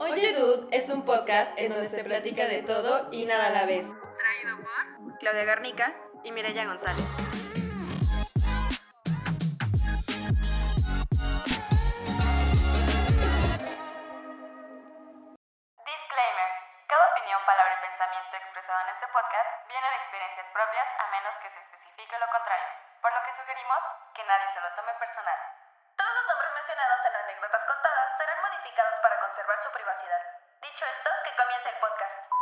Oye Dude es un podcast en donde se platica de todo y nada a la vez. Traído por Claudia Garnica y Mireya González. Disclaimer. Cada opinión, palabra y pensamiento expresado en este podcast viene de experiencias propias a menos que se especifique lo contrario, por lo que sugerimos que nadie se lo tome personal. Todos los nombres mencionados en anécdotas contadas serán modificados para conservar su privacidad. Dicho esto, que comience el podcast.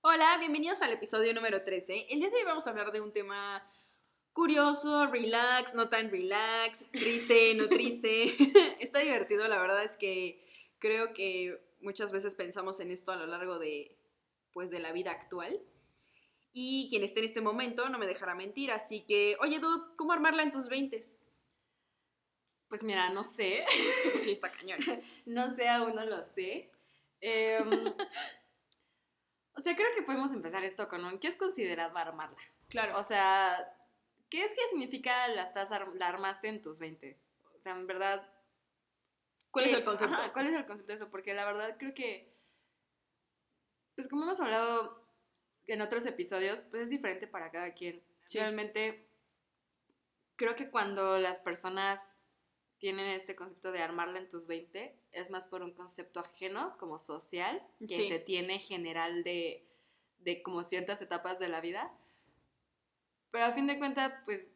Hola, bienvenidos al episodio número 13. El día de hoy vamos a hablar de un tema curioso, relax, no tan relax, triste, no triste. Está divertido, la verdad es que creo que muchas veces pensamos en esto a lo largo de pues de la vida actual. Y quien esté en este momento no me dejará mentir, así que, oye, dude, ¿cómo armarla en tus 20? Pues mira, no sé. Sí, está cañón. no sé, aún no lo sé. Em, o sea, creo que podemos empezar esto con un ¿qué es considerado armarla? Claro. O sea, ¿qué es que significa la, estás la armaste en tus 20? O sea, en verdad. ¿Cuál es ¿qué- el concepto? ajá, ¿Cuál es el concepto de eso? Porque la verdad creo que. Pues como hemos hablado en otros episodios, pues es diferente para cada quien. Sí. Realmente, creo que cuando las personas tienen este concepto de armarla en tus 20, es más por un concepto ajeno, como social, que Sí. se tiene general de, de como ciertas etapas de la vida. Pero a fin de cuentas, pues,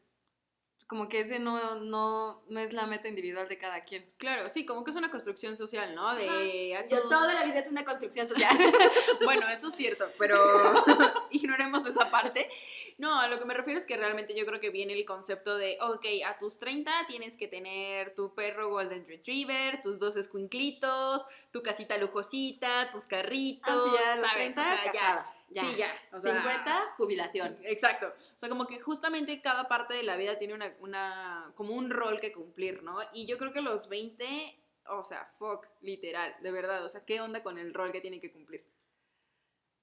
como que ese no, no, no es la meta individual de cada quien. Claro, sí, como que es una construcción social, ¿no? De Yo, toda la vida es una construcción social. Bueno, eso es cierto, pero ignoremos esa parte. No, a lo que me refiero es que realmente yo creo que viene el concepto de, ok, a tus 30 tienes que tener tu perro Golden Retriever, tus dos escuinclitos, tu casita lujosita, tus carritos, Así ya, a los ¿sabes? 30, O sea, ya. casada. Ya. Sí, ya. o sea, 50, jubilación. Exacto. O sea, como que justamente cada parte de la vida tiene una, una, como un rol que cumplir, ¿no? Y yo creo que los 20, o sea, fuck, literal, de verdad. O sea, ¿qué onda con el rol que tienen que cumplir?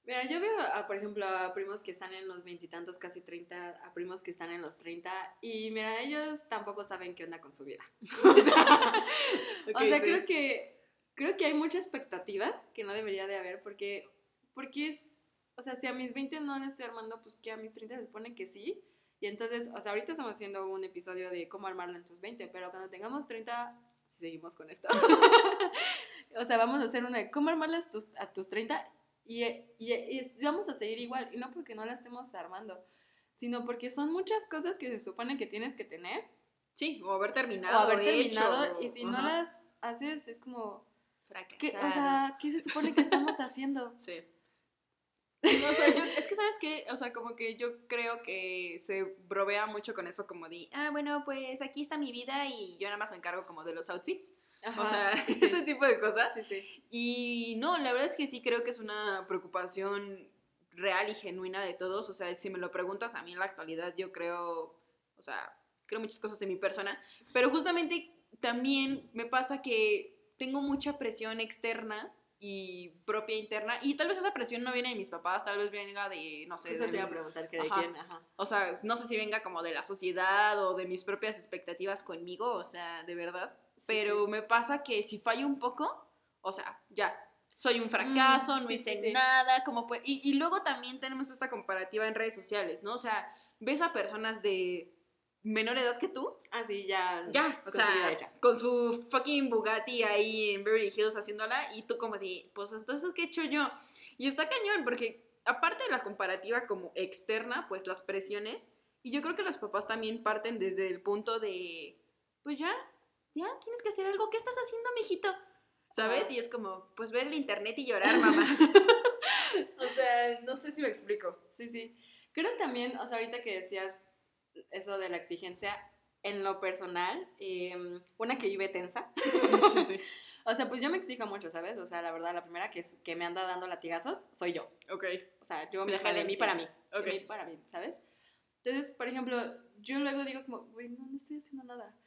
Mira, yo veo, a, por ejemplo, a primos que están en los veintitantos, casi 30, a primos que están en los 30, y mira, ellos tampoco saben qué onda con su vida. O sea, Ok, o sea, sí. creo que creo que hay mucha expectativa que no debería de haber, porque, porque es, o sea, si a mis 20 no la estoy armando, pues que a mis 30 se supone que sí. Y entonces, o sea, ahorita estamos haciendo un episodio de cómo armarla en tus 20, pero cuando tengamos 30, si seguimos con esto, o sea, vamos a hacer una de cómo armarla a tus, a tus 30 y, y- y vamos a seguir igual. Y no porque no la estemos armando, sino porque son muchas cosas que se supone que tienes que tener Sí, o haber terminado. o haber terminado hecho, y si no ajá. las haces es como, Fracasar. ¿qué, o sea, ¿qué se supone que estamos haciendo? Sí. No, o sea, yo- es que, ¿sabes qué? O sea, como que yo creo que se brovea mucho con eso, como de, ah, bueno, pues aquí está mi vida y yo nada más me encargo como de los outfits. Ajá, o sea, sí, sí. ese tipo de cosas. Sí, sí. Y no, la verdad es que sí creo que es una preocupación real y genuina de todos. O sea, si me lo preguntas a mí en la actualidad, yo creo, o sea, creo muchas cosas en mi persona. Pero justamente también me pasa que tengo mucha presión externa y propia interna. Y tal vez esa presión no viene de mis papás, tal vez venga de, no sé, Eso de te iba a preguntar que de Ajá. quién, ajá. o sea, no sé si venga como de la sociedad o de mis propias expectativas conmigo, o sea, de verdad. Pero sí. me pasa que si fallo un poco, o sea, ya, soy un fracaso, Mm, no sí, hice nada, como pues... Y, y luego también tenemos esta comparativa en redes sociales, ¿no? O sea, ves a personas de menor edad que tú, Ah, sí, ya. ya, o sea, hecha. con su fucking Bugatti ahí en Beverly Hills haciéndola y tú como de, pues entonces, ¿qué he hecho yo? Y está cañón porque aparte de la comparativa como externa, pues las presiones, y yo creo que los papás también parten desde el punto de, pues ya, ya, tienes que hacer algo, ¿qué estás haciendo, mijito? ¿Sabes? Y es como, pues ver el internet y llorar, mamá. o sea, no sé si me explico. Sí, sí. Creo también, o sea, ahorita que decías eso de la exigencia, en lo personal, em, una que vive tensa. Sí, sí. O sea, pues yo me exijo mucho, ¿sabes? O sea, la verdad, la primera que, es- que me anda dando latigazos soy yo. Ok, O sea, yo me dejo de mí para mí. ok. De mí para mí, ¿sabes? Entonces, por ejemplo, yo luego digo como, güey, no, no estoy haciendo nada.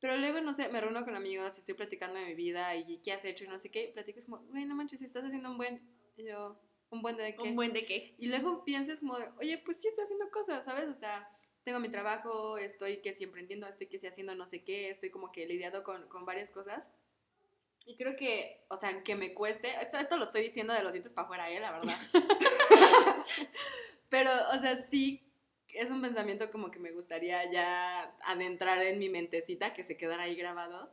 Pero luego, no sé, me reúno con amigos y estoy platicando de mi vida y qué has hecho y no sé qué. Platico es como, güey, no manches, estás haciendo un buen... Y yo, ¿un buen de qué? ¿Un buen de qué? Y luego piensas como, de, oye, pues sí estoy haciendo cosas, ¿sabes? O sea, tengo mi trabajo, estoy que sí emprendiendo, estoy que sí haciendo no sé qué, estoy como que lidiado con, con varias cosas. Y creo que, o sea, que me cueste, esto, esto lo estoy diciendo de los dientes para afuera, ¿eh? La verdad. Pero, o sea, sí es un pensamiento como que me gustaría ya adentrar en mi mentecita, que se quedara ahí grabado,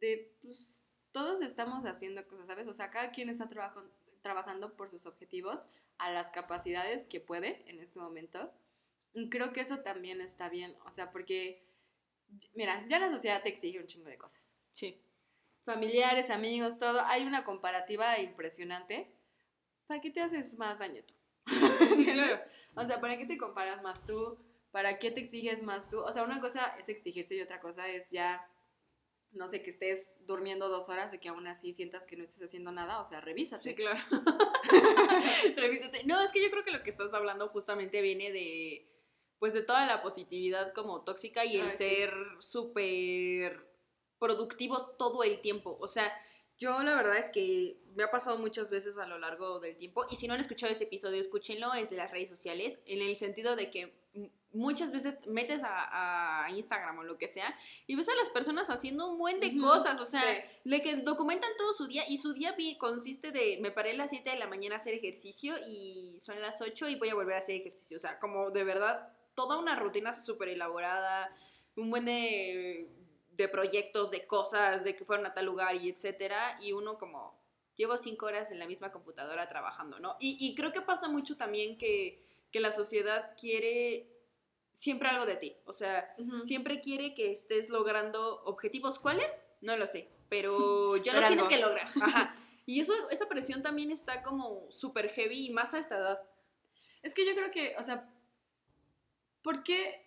de, pues, todos estamos haciendo cosas, ¿sabes? O sea, cada quien está trabajo- trabajando por sus objetivos a las capacidades que puede en este momento. Y creo que eso también está bien, o sea, porque, mira, ya la sociedad te exige un chingo de cosas. Sí. Familiares, amigos, todo. Hay una comparativa impresionante. ¿Para qué te haces más daño tú? Sí, claro. O sea, ¿para qué te comparas más tú? ¿Para qué te exiges más tú? O sea, una cosa es exigirse y otra cosa es ya, no sé, que estés durmiendo dos horas de que aún así sientas que no estés haciendo nada. O sea, revísate. Sí, claro. Revísate. No, es que yo creo que lo que estás hablando justamente viene de, pues, de toda la positividad como tóxica y el Ay, ser súper productivo todo el tiempo. O sea, yo la verdad es que me ha pasado muchas veces a lo largo del tiempo y si no han escuchado ese episodio, escúchenlo, es de las redes sociales, en el sentido de que muchas veces metes a, a Instagram o lo que sea y ves a las personas haciendo un buen de cosas, o sea, sí. le que documentan todo su día y su día consiste de me paré a las 7 de la mañana a hacer ejercicio y son las 8 y voy a volver a hacer ejercicio. O sea, como de verdad, toda una rutina súper elaborada, un buen de, de proyectos, de cosas, de que fueron a tal lugar y etcétera. Y uno como, llevo 5 horas en la misma computadora trabajando, ¿no? Y, y creo que pasa mucho también que, que la sociedad quiere siempre algo de ti. O sea, siempre quiere que estés logrando objetivos. ¿Cuáles? No lo sé, pero ya Pero los tienes que lograr. Ajá. Y eso, esa presión también está como súper heavy y más a esta edad. Es que yo creo que, o sea, ¿por qué?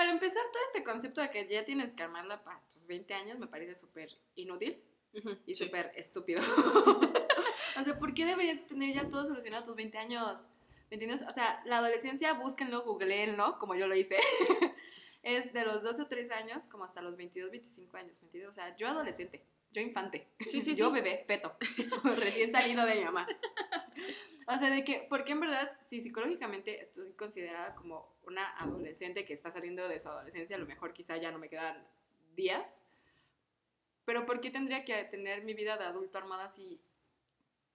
Para empezar, todo este concepto de que ya tienes que armarla para tus 20 años me parece súper inútil y Sí. súper estúpido. o sea, ¿por qué deberías tener ya todo solucionado a tus 20 años? ¿Me entiendes? O sea, la adolescencia, búsquenlo, googleenlo, como yo lo hice. es de los 12 o 13 años como hasta los 22, 25 años, ¿me entiendes? O sea, yo adolescente, yo infante, Sí, sí, yo sí. bebé, feto, recién salido de mi mamá. O sea, de que, porque en verdad, si psicológicamente estoy considerada como una adolescente que está saliendo de su adolescencia, a lo mejor quizá ya no me quedan días, pero ¿por qué tendría que tener mi vida de adulto armada si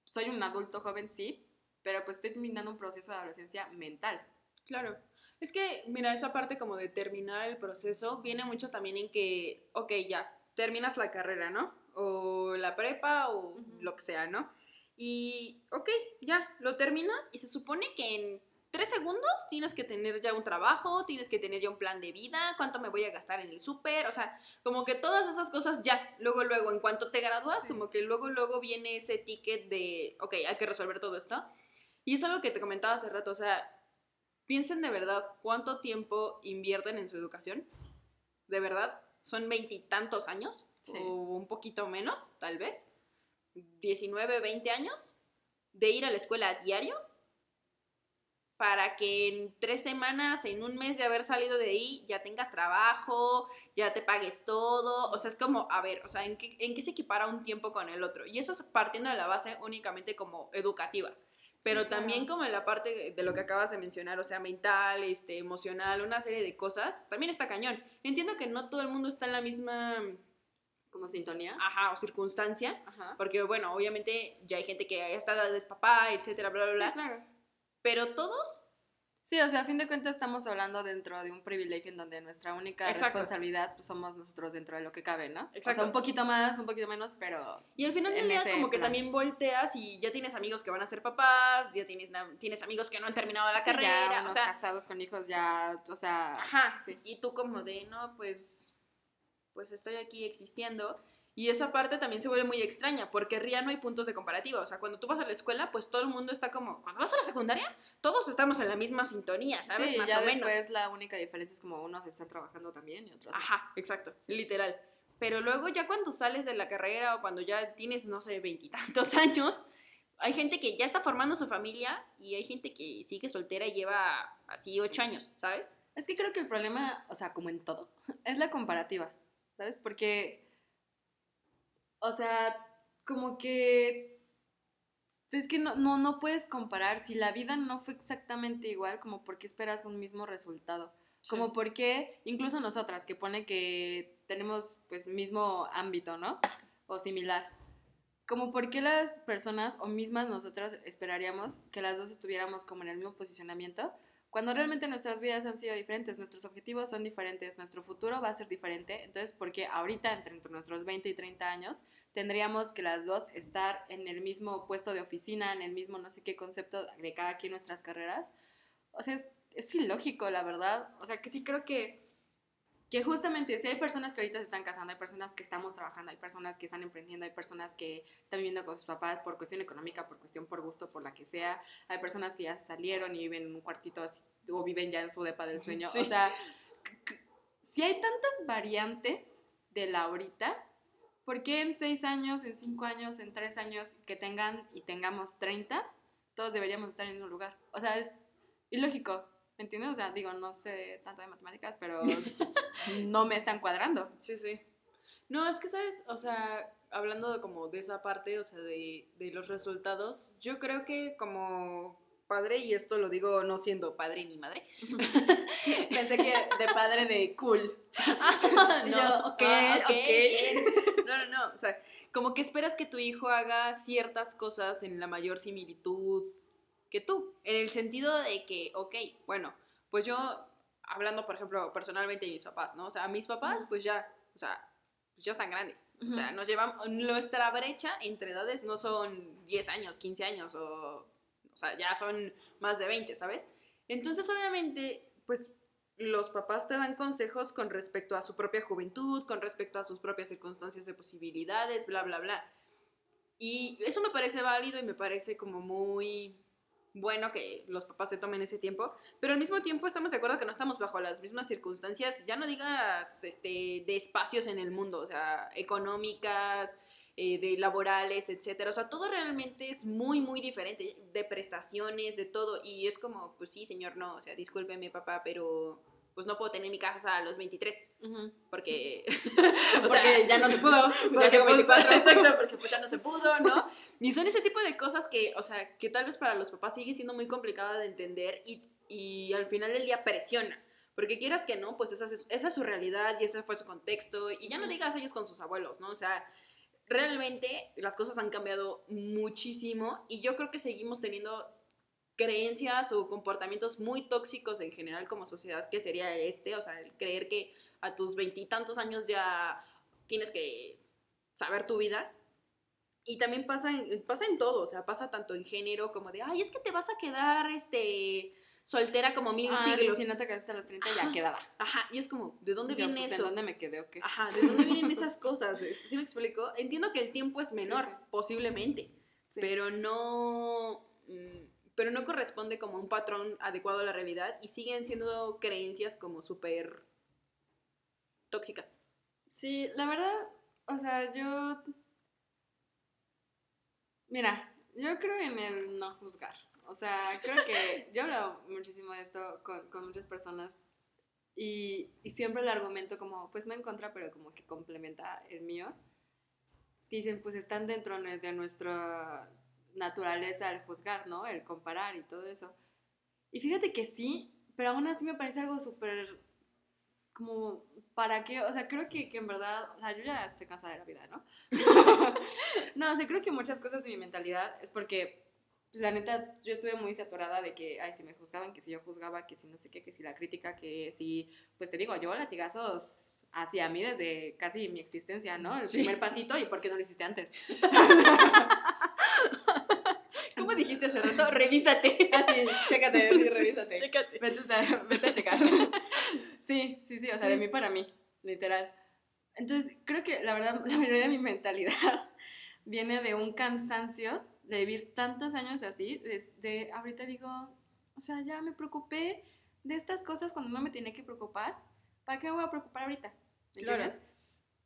soy un adulto joven, sí, pero pues estoy terminando un proceso de adolescencia mental? Claro. Es que, mira, esa parte como de terminar el proceso viene mucho también en que, ok, ya, terminas la carrera, ¿no? O la prepa o Ujú. lo que sea, ¿no? Y, ok, ya, lo terminas y se supone que en tres segundos tienes que tener ya un trabajo, tienes que tener ya un plan de vida, cuánto me voy a gastar en el súper, o sea, como que todas esas cosas ya, luego, luego, en cuanto te gradúas, Sí. como que luego, luego viene ese ticket de, ok, hay que resolver todo esto. Y es algo que te comentaba hace rato, o sea, piensen de verdad cuánto tiempo invierten en su educación. De verdad, son veintitantos años Sí. o un poquito menos, tal vez. 19, 20 años de ir a la escuela a diario para que en tres semanas, en un mes de haber salido de ahí, ya tengas trabajo, ya te pagues todo. O sea, es como, a ver, o sea, ¿en qué, en qué se equipara un tiempo con el otro? Y eso es partiendo de la base únicamente como educativa. Pero Sí, claro. también como en la parte de lo que acabas de mencionar, o sea, mental, este, emocional, una serie de cosas, también está cañón. Entiendo que no todo el mundo está en la misma, Como sintonía. ajá, o circunstancia, Ajá. porque bueno, obviamente ya hay gente que ya está es papá, etcétera, bla, bla, Sí, bla. claro. Pero todos, Sí, o sea, a fin de cuentas estamos hablando dentro de un privilegio en donde nuestra única Exacto. responsabilidad pues, somos nosotros dentro de lo que cabe, ¿no? O Exacto. sea, un poquito más, un poquito menos, pero y al final del día como que plan. también volteas y ya tienes amigos que van a ser papás, ya tienes, tienes amigos que no han terminado la sí, ya carrera, o unos sea, casados con hijos ya, o sea, Ajá, sí. Y tú como de, no, pues, pues estoy aquí existiendo. Y esa parte también se vuelve muy extraña, porque RIA no hay puntos de comparativa. O sea, cuando tú vas a la escuela, pues todo el mundo está como, cuando vas a la secundaria, todos estamos en la misma sintonía, ¿sabes? Sí, Más ya o menos. después la única diferencia es como unos están trabajando también y otros no. Ajá, exacto, literal. Pero luego ya cuando sales de la carrera o cuando ya tienes, no sé, veintitantos años, hay gente que ya está formando su familia y hay gente que sigue soltera y lleva así ocho años, ¿sabes? Es que creo que el problema, o sea, como en todo, es la comparativa, ¿sabes? Porque, o sea, como que, es que no, no, no puedes comparar, si la vida no fue exactamente igual, como por qué esperas un mismo resultado. Como porque, incluso nosotras, que pone que tenemos pues mismo ámbito, ¿no? o similar. Como por qué las personas o mismas nosotras esperaríamos que las dos estuviéramos como en el mismo posicionamiento, cuando realmente nuestras vidas han sido diferentes, nuestros objetivos son diferentes, nuestro futuro va a ser diferente, entonces, ¿por qué ahorita, entre, entre nuestros 20 y 30 años, tendríamos que las dos estar en el mismo puesto de oficina, en el mismo no sé qué concepto de cada quien nuestras carreras? O sea, es ilógico, la verdad. O sea, que sí creo que que justamente si hay personas que ahorita se están casando, hay personas que estamos trabajando, hay personas que están emprendiendo, hay personas que están viviendo con sus papás por cuestión económica, por cuestión por gusto, por la que sea, hay personas que ya se salieron y viven en un cuartito así, o viven ya en su depa del sueño. O sea, si hay tantas variantes de la ahorita, ¿por qué en seis años, en cinco años, en tres años que tengan y tengamos 30, todos deberíamos estar en un lugar? O sea, es ilógico. ¿Me entiendes? O sea, digo, no sé tanto de matemáticas, pero no me están cuadrando. Sí, sí. No, es que, ¿sabes? O sea, hablando de como de esa parte, o sea, de, de los resultados, yo creo que como padre, y esto lo digo no siendo padre ni madre. Pensé que de padre de cool. no, yo, ok, ah, ok. No, no, no. O sea, como que esperas que tu hijo haga ciertas cosas en la mayor similitud que tú, en el sentido de que, ok, bueno, pues yo, hablando por ejemplo personalmente de mis papás, ¿no? O sea, mis papás pues ya, o sea, pues ya están grandes. O sea, nos llevamos, nuestra brecha entre edades no son 10 años, 15 años, o, o sea, ya son más de 20, ¿sabes? Entonces, obviamente, pues los papás te dan consejos con respecto a su propia juventud, con respecto a sus propias circunstancias de posibilidades, bla, bla, bla. Y eso me parece válido y me parece como muy bueno que los papás se tomen ese tiempo, pero al mismo tiempo estamos de acuerdo que no estamos bajo las mismas circunstancias, ya no digas este, de espacios en el mundo, o sea, económicas, eh, de laborales, etcétera, o sea, todo realmente es muy, muy diferente, de prestaciones, de todo, y es como, pues sí, señor, no, o sea, discúlpeme papá, pero pues no puedo tener mi casa a los 23, porque, o sea, ya no se pudo, porque, pues, exacto, porque pues ya no se pudo, ¿no? Y son ese tipo de cosas que, o sea, que tal vez para los papás sigue siendo muy complicada de entender y, y al final del día presiona. Porque quieras que no, pues esa es, esa es su realidad y ese fue su contexto. Y ya no digas ellos con sus abuelos, ¿no? O sea, realmente las cosas han cambiado muchísimo y yo creo que seguimos teniendo creencias o comportamientos muy tóxicos en general como sociedad, que sería este, o sea, el creer que a tus veintitantos años ya tienes que saber tu vida. Y también pasa en, pasa en todo, o sea, pasa tanto en género como de, ay, es que te vas a quedar, este, soltera como mil ah, siglos. si no te casaste a los 30 ya quedaba. Ajá, y es como, ¿de dónde viene pues, eso? ¿De dónde me quedé o qué? Ajá, ¿de dónde vienen esas cosas? ¿Sí me explico? Entiendo que el tiempo es menor, posiblemente, pero no... Pero no corresponde como un patrón adecuado a la realidad y siguen siendo creencias como súper tóxicas. Sí, la verdad, o sea, yo... Mira, yo creo en el no juzgar. O sea, creo que yo he hablado muchísimo de esto con, muchas personas y, y, siempre el argumento como, pues no en contra, pero como que complementa el mío. Es que dicen, pues están dentro de nuestro naturaleza el juzgar, ¿no? El comparar y todo eso. Y fíjate que sí, pero aún así me parece algo súper como, ¿para qué? O sea, creo que, que, en verdad, o sea, yo ya estoy cansada de la vida, ¿no? no, o sea, creo que muchas cosas de mi mentalidad es porque, pues la neta, yo estuve muy saturada de que, ay, si me juzgaban, que si yo juzgaba, que si no sé qué, que si la crítica, que si, pues te digo, yo latigazos hacia mí desde casi mi existencia, ¿no? El primer pasito y por qué no lo hiciste antes. ¿Cómo dijiste hace rato? Revísate. Así, ah, chécate, sí, revísate. Chécate. Vete, vete, a checar. Sí, sí, sí, o sea, de mí para mí, literal. Entonces, creo que la verdad, la mayoría de mi mentalidad viene de un cansancio de vivir tantos años así, desde ahorita digo, o sea, ya me preocupé de estas cosas cuando no me tenía que preocupar, ¿para qué me voy a preocupar ahorita? ¿Me claro.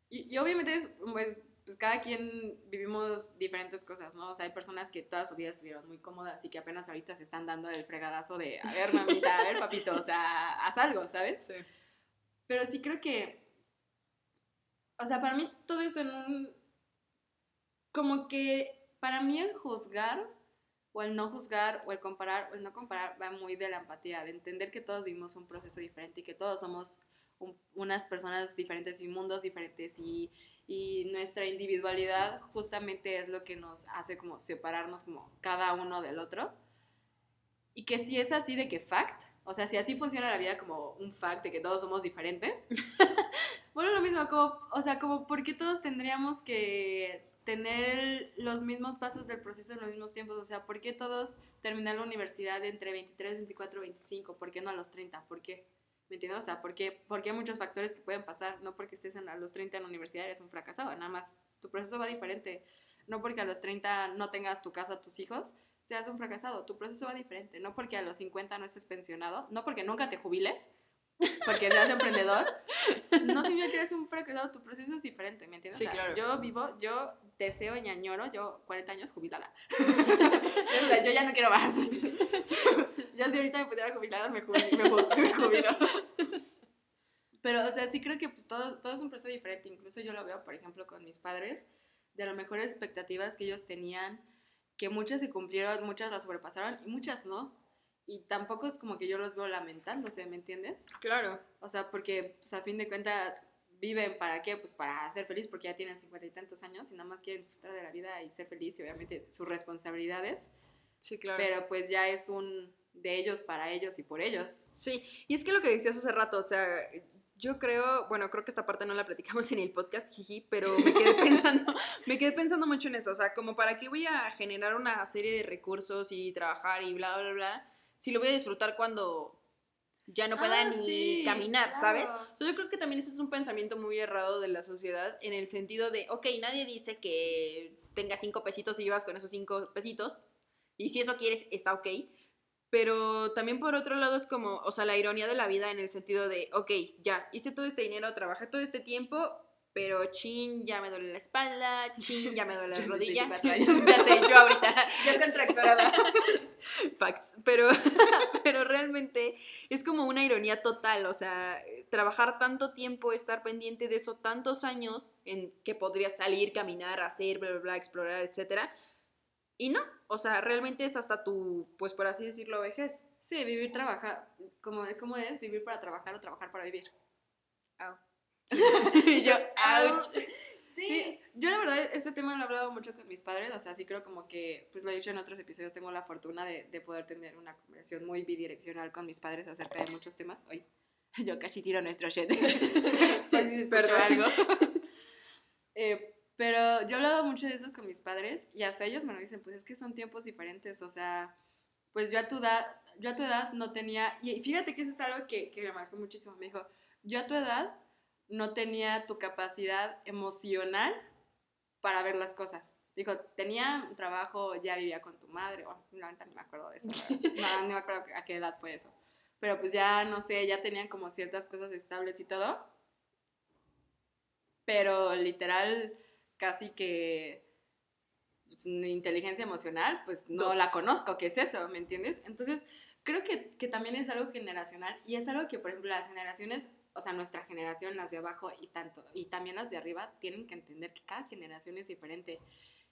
Y, y, obviamente es, pues, pues cada quien vivimos diferentes cosas, ¿no? O sea, hay personas que toda su vida estuvieron muy cómodas y que apenas ahorita se están dando el fregadazo de, a ver, mamita, a ver, papito, o sea, haz algo, ¿sabes? Sí. Pero sí creo que, o sea, para mí todo eso en un, como que para mí el juzgar o el no juzgar o el comparar o el no comparar va muy de la empatía, de entender que todos vivimos un proceso diferente y que todos somos un- unas personas diferentes y mundos diferentes y, y nuestra individualidad justamente es lo que nos hace como separarnos como cada uno del otro. Y que si es así de que fact, o sea, si así funciona la vida como un fact de que todos somos diferentes, bueno, lo mismo, como, o sea, como porque todos tendríamos que tener los mismos pasos del proceso en los mismos tiempos, o sea, ¿por qué todos terminar la universidad entre 23, 24, 25? ¿Por qué no a los 30? ¿Por qué? ¿Me entiendes? O sea, ¿por qué? Porque hay muchos factores que pueden pasar, no porque estés en, a los 30 en la universidad eres un fracasado, nada más tu proceso va diferente, no porque a los 30 no tengas tu casa, tus hijos, seas un fracasado, tu proceso va diferente, no porque a los 50 no estés pensionado, no porque nunca te jubiles, porque seas emprendedor, no significa que eres un fracasado, tu proceso es diferente, ¿me entiendes? Sí, O sea, claro. Yo vivo, yo deseo y añoro, yo 40 años jubilada. o sea, yo ya no quiero más. yo si ahorita me pudiera jubilar, me jubilo. Me ju- me jubilo. Pero, o sea, sí creo que pues todo, todo es un proceso diferente. Incluso yo lo veo, por ejemplo, con mis padres, de las mejores expectativas que ellos tenían, que muchas se cumplieron, muchas las sobrepasaron y muchas no. Y tampoco es como que yo los veo lamentándose, ¿me entiendes? Claro. O sea, porque pues, a fin de cuentas viven para qué? Pues para ser feliz, porque ya tienen cincuenta y tantos años y nada más quieren disfrutar de la vida y ser feliz y obviamente sus responsabilidades. Sí, claro. Pero pues ya es un de ellos para ellos y por ellos. Sí, y es que lo que decías hace rato, o sea, yo creo, bueno, creo que esta parte no la platicamos en el podcast, jiji, pero me quedé pensando, me quedé pensando mucho en eso, o sea, como para qué voy a generar una serie de recursos y trabajar y bla, bla, bla, si lo voy a disfrutar cuando ya no pueda Ah, ni sí, caminar, claro. ¿sabes? O sea, yo creo que también ese es un pensamiento muy errado de la sociedad en el sentido de, ok, nadie dice que tengas cinco pesitos y llevas con esos cinco pesitos, y si eso quieres, está ok, pero también por otro lado es como, o sea, la ironía de la vida en el sentido de, ok, ya, hice todo este dinero, trabajé todo este tiempo, pero chin, ya me duele la espalda, chin, ya me duele la rodilla. 24 años. ya sé, yo ahorita. Yo contractorada. Facts. Pero, pero realmente es como una ironía total, o sea, trabajar tanto tiempo, estar pendiente de eso tantos años en que podrías salir, caminar, hacer, bla, bla, bla, explorar, etcétera. Y no, o sea, realmente es hasta tu, pues por así decirlo, vejez. Sí, vivir, trabajar. ¿Cómo, ¿Cómo es? Vivir para trabajar o trabajar para vivir. Y yo, ouch. ouch. Sí, yo la verdad este tema lo he hablado mucho con mis padres, o sea, sí creo como que, pues lo he dicho en otros episodios, tengo la fortuna de, de poder tener una conversación muy bidireccional con mis padres acerca de muchos temas. Hoy yo casi tiro nuestro shit. Por si algo. Eh, pero yo he hablado mucho de eso con mis padres y hasta ellos me lo dicen, pues es que son tiempos diferentes, o sea, pues yo a tu edad, yo a tu edad no tenía, y fíjate que eso es algo que, que me marcó muchísimo, me dijo, yo a tu edad no tenía tu capacidad emocional para ver las cosas. Dijo, tenía un trabajo, ya vivía con tu madre, o no, me acuerdo de eso, no, no me acuerdo a qué edad fue eso. Pero pues ya, no sé, ya tenían como ciertas cosas estables y todo. Pero literal, casi que pues, inteligencia emocional, pues no Dos. la conozco, ¿qué es eso? ¿Me entiendes? Entonces, creo que, que también es algo generacional y es algo que, por ejemplo, las generaciones, o sea, nuestra generación, las de abajo y tanto, y también las de arriba, tienen que entender que cada generación es diferente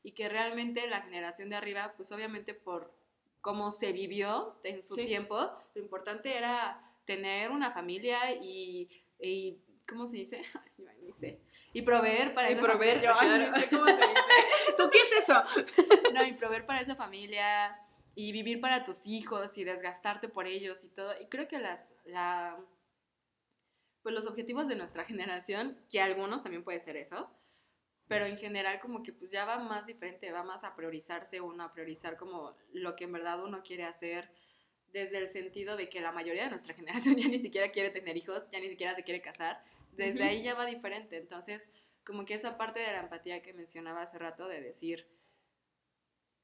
y que realmente la generación de arriba, pues obviamente por cómo se vivió en su Sí. tiempo, lo importante era tener una familia y, y ¿cómo se dice? Ay, ni sé. Y proveer para Y esa proveer, familia. Yo, ay, claro. ni sé cómo se dice. ¿Tú qué es eso? No, y proveer para esa familia y vivir para tus hijos y desgastarte por ellos y todo. Y creo que las, la, pues los objetivos de nuestra generación, que algunos también puede ser eso, pero en general como que pues ya va más diferente, va más a priorizarse uno, a priorizar como lo que en verdad uno quiere hacer, desde el sentido de que la mayoría de nuestra generación ya ni siquiera quiere tener hijos, ya ni siquiera se quiere casar, desde ahí ya va diferente, entonces como que esa parte de la empatía que mencionaba hace rato de decir,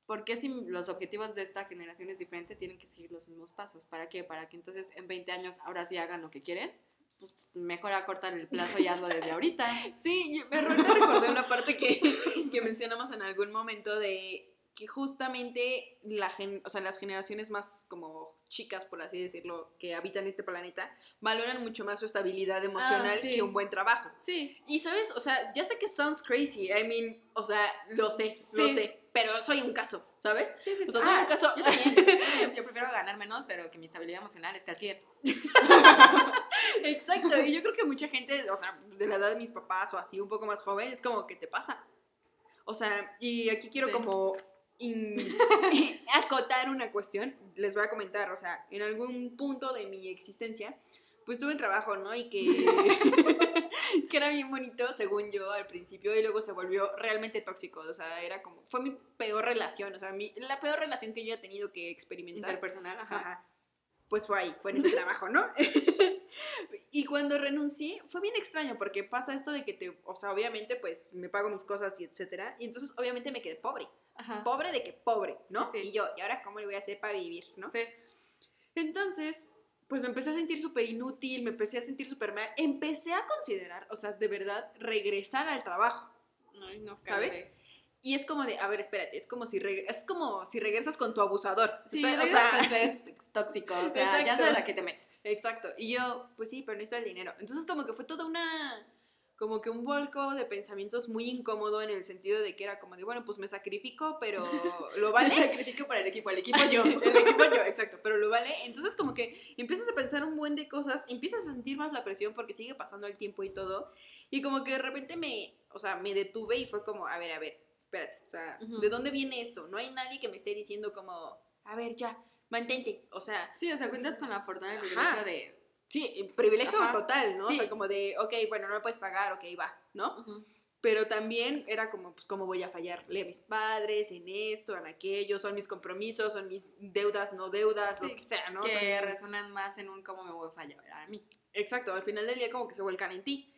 ¿por qué si los objetivos de esta generación es diferente tienen que seguir los mismos pasos? ¿Para qué? Para que entonces en 20 años ahora sí hagan lo que quieren, pues mejor acortan el plazo y hazlo desde ahorita. Sí, yo- me ahorita recordé una parte que, que mencionamos en algún momento de que justamente la gen- o sea, las generaciones más como chicas, por así decirlo, que habitan este planeta, valoran mucho más su estabilidad emocional sí. que un buen trabajo. Sí, Y sabes, o sea, ya sé que sounds crazy, I mean, o sea, lo sé, lo Sí. sé, pero soy un caso, ¿sabes? sí, sí. O sea, sí. soy Ah, un caso... Yo también, yo también, yo prefiero ganar menos, pero que mi estabilidad emocional esté al 100. Exacto, y yo creo que mucha gente, o sea, de la edad de mis papás o así, un poco más joven, es como, ¿qué te pasa? O sea, y aquí quiero Sí. como in- acotar una cuestión, les voy a comentar, o sea, en algún punto de mi existencia, pues tuve un trabajo, ¿no? Y que, que era bien bonito, según yo, al principio, y luego se volvió realmente tóxico, o sea, era como, fue mi peor relación, o sea, mi, la peor relación que yo he tenido que experimentar. Interpersonal, ajá. Ajá. Pues fue ahí, fue en ese trabajo, ¿no? y cuando renuncié, fue bien extraño porque pasa esto de que te, o sea, obviamente, pues me pago mis cosas y etcétera. Y entonces, obviamente, me quedé pobre. Ajá. Pobre de que pobre, ¿no? Sí, sí. Y yo, ¿y ahora cómo le voy a hacer para vivir, no? Sí. Entonces, pues me empecé a sentir súper inútil, me empecé a sentir súper mal. Empecé a considerar, o sea, de verdad, regresar al trabajo. Ay, no, ¿Sabes? Y es como de, a ver, espérate, es como si, es como si regresas con tu abusador. Sí, o sea, o regresas sea, con tu ex tóxico, o sea, ya sabes a qué te metes. Exacto. Y yo, pues sí, pero necesito el dinero. Entonces como que fue toda una, como que un volco de pensamientos muy incómodo en el sentido de que era como de, bueno, pues me sacrifico, pero lo Me vale. sacrifico para el equipo, el equipo yo. el equipo yo, exacto, pero lo vale. Entonces como que empiezas a pensar un buen de cosas, empiezas a sentir más la presión porque sigue pasando el tiempo y todo. Y como que de repente me, o sea, me detuve y fue como, a ver, a ver, espérate, o sea, Ujú. ¿de dónde viene esto? No hay nadie que me esté diciendo como, a ver, ya, mantente. O sea, Sí, o sea, cuentas con la fortuna y privilegio de... Sí, privilegio Ajá. total, ¿no? Sí. O sea, como de, ok, bueno, no me puedes pagar, ok, va, ¿no? Ujú. Pero también era como, pues, ¿cómo voy a fallarle a mis padres en esto, en aquello? Son mis compromisos, son mis deudas, no deudas, Sí, lo que sea, ¿no? que Son- resuenan más en un cómo me voy a fallar a mí. Exacto, al final del día como que se vuelcan en ti.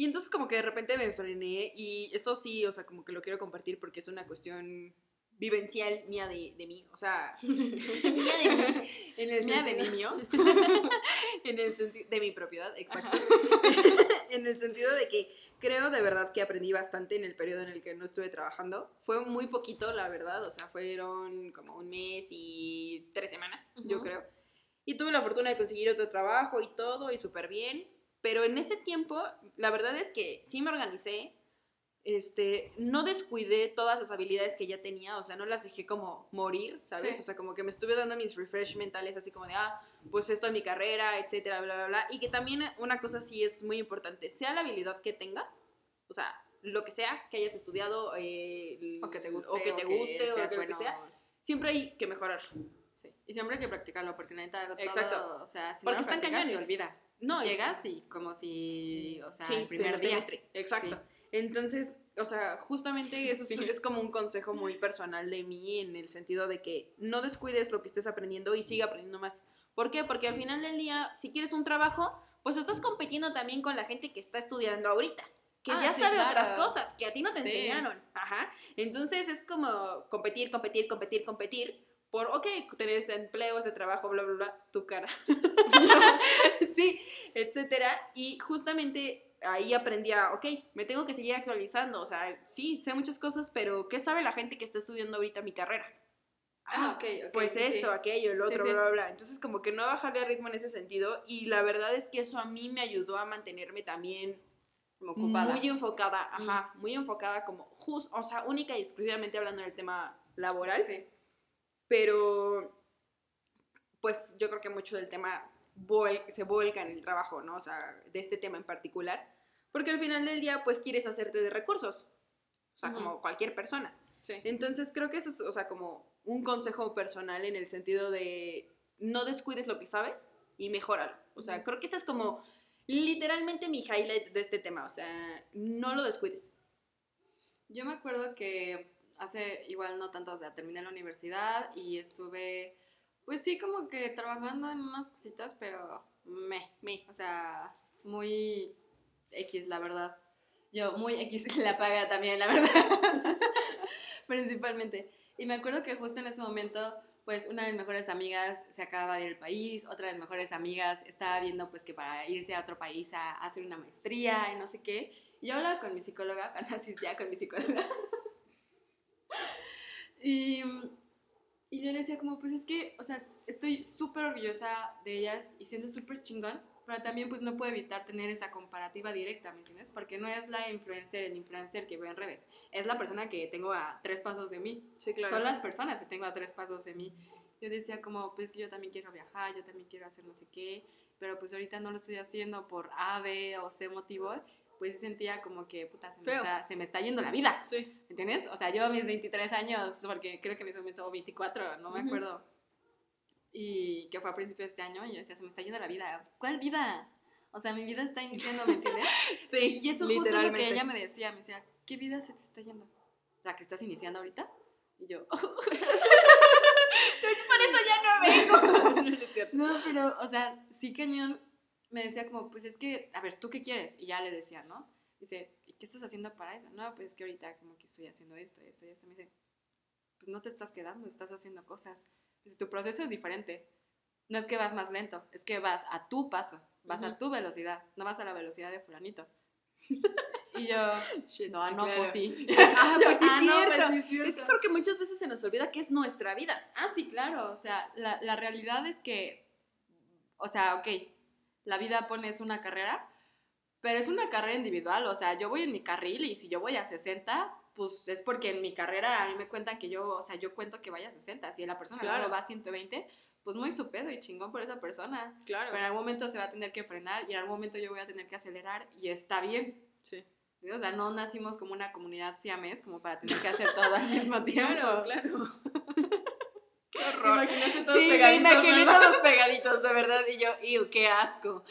Y entonces como que de repente me frené y esto sí, o sea, como que lo quiero compartir porque es una cuestión vivencial mía de, de mí, o sea, mía de mí, en el Mía de sentido- mí mío. en el sentido de mi propiedad, exacto. en el sentido de que creo de verdad que aprendí bastante en el periodo en el que no estuve trabajando. Fue muy poquito, la verdad, o sea, fueron como un mes y tres semanas, yo creo. Y tuve la fortuna de conseguir otro trabajo y todo, y súper bien. Pero en ese tiempo, la verdad es que sí me organicé, este, no descuidé todas las habilidades que ya tenía, o sea, no las dejé como morir, ¿sabes? Sí. O sea, como que me estuve dando mis refresh mentales, así como de, ah, pues esto es mi carrera, etcétera, bla, bla, bla. Y que también una cosa sí es muy importante, sea la habilidad que tengas, o sea, lo que sea que hayas estudiado, eh, O que te guste. o que te guste, o seas que que bueno. sea, siempre hay que mejorar. Sí. Y siempre hay que practicarlo, porque neta, todo, Exacto. o sea, si Porque no lo practicas, se olvida. No, Llegas y como si, o sea, sí, el primer día. semestre, exacto. Entonces, o sea, justamente eso es, Sí. es como un consejo muy personal de mí en el sentido de que no descuides lo que estés aprendiendo y siga aprendiendo más. ¿Por qué? Porque al final del día, si quieres un trabajo, pues estás compitiendo también con la gente que está estudiando ahorita, que Ah, ya sí, sabe claro. otras cosas que a ti no te Sí. enseñaron. Ajá. Entonces es como competir, competir, competir, competir por, ok, tener ese empleo, ese trabajo, bla, bla, bla, tu cara. sí, etcétera. Y justamente ahí aprendí a, ok, me tengo que seguir actualizando. O sea, sí, sé muchas cosas, pero ¿qué sabe la gente que está estudiando ahorita mi carrera? Ah, ok, ok. Pues sí, esto, sí. aquello, el otro, sí. bla, bla, bla. Entonces, como que no bajarle el ritmo en ese sentido. Y la verdad es que eso a mí me ayudó a mantenerme también Como ocupada. muy enfocada, ajá, muy enfocada como, just, o sea, única y exclusivamente hablando del tema laboral. Sí. Pero, pues yo creo que mucho del tema vol- se vuelca en el trabajo, ¿no? O sea, de este tema en particular. Porque al final del día, pues quieres hacerte de recursos. O sea, como cualquier persona. Sí. Entonces creo que eso es, o sea, como un consejo personal en el sentido de no descuides lo que sabes y mejóralo. O sea, creo que ese es como literalmente mi highlight de este tema. O sea, no lo descuides. Yo me acuerdo que hace igual no tanto, o sea, terminé la universidad y estuve, pues sí, como que trabajando en unas cositas, pero me, me, o sea, muy X, la verdad. Yo, muy X la paga también, la verdad. Principalmente. Y me acuerdo que justo en ese momento, pues una de mis mejores amigas se acaba de ir al país, otra de mis mejores amigas estaba viendo pues que para irse a otro país a, hacer una maestría y no sé qué. Yo hablaba con mi psicóloga, cuando asistía con mi psicóloga. Y, y yo le decía como, pues es que, o sea, estoy súper orgullosa de ellas y siento súper chingón, pero también pues no puedo evitar tener esa comparativa directa, ¿me entiendes? Porque no es la influencer, el influencer que veo en redes, es la persona que tengo a tres pasos de mí. Sí, Son las personas que tengo a tres pasos de mí. yo decía como, pues que yo también quiero viajar, yo también quiero hacer no sé qué, pero pues ahorita no lo estoy haciendo por A, B o C motivo, pues sentía como que, puta, se me, está, se me está yendo la vida. Sí. ¿Entiendes? O sea, yo a mis 23 años, porque creo que en ese momento, o 24, no me acuerdo. Y que fue a principio de este año, y yo decía, se me está yendo la vida. ¿Cuál vida? O sea, mi vida está iniciando, ¿me entiendes? Sí, Y eso justo es lo que ella me decía, me decía, ¿qué vida se te está yendo? ¿La que estás iniciando ahorita? Y yo, Por eso ya no vengo. No, pero, o sea, sí cañón me decía como, pues es que, a ver, ¿tú qué quieres? Y ya le decía, ¿no? Dice, ¿y qué estás haciendo para eso? No, pues es que ahorita como que estoy haciendo esto, esto y esto. Me dice, pues no te estás quedando, estás haciendo cosas. Dice, tu proceso es diferente. No es que vas más lento, es que vas a tu paso, vas a Ujú. tu velocidad, no vas a la velocidad de fulanito. Y yo, Shit, no, no, claro. pues sí. Ah, pues sí, "Ah, es no, pues sí es cierto". Es que creo que muchas veces se nos olvida que es nuestra vida. Ah, sí, claro. O sea, la, la realidad es que, o sea, ok, la vida pones una carrera, pero es una carrera individual. O sea, yo voy en mi carril y si yo voy a 60, pues es porque en mi carrera a mí me cuentan que yo, o sea, yo cuento que vaya a 60. Si la persona Claro. lado va a 120, pues muy su pedo y chingón por esa persona. Claro. Pero en algún momento se va a tener que frenar y en algún momento yo voy a tener que acelerar y está bien. Sí. O sea, no nacimos como una comunidad siamés como para tener que hacer todo al mismo tiempo. Claro, claro. Horror. Imagínate todos Sí, me pegaditos, imaginé ¿verdad? todos pegaditos, de verdad. Y yo, ¡ew, qué asco!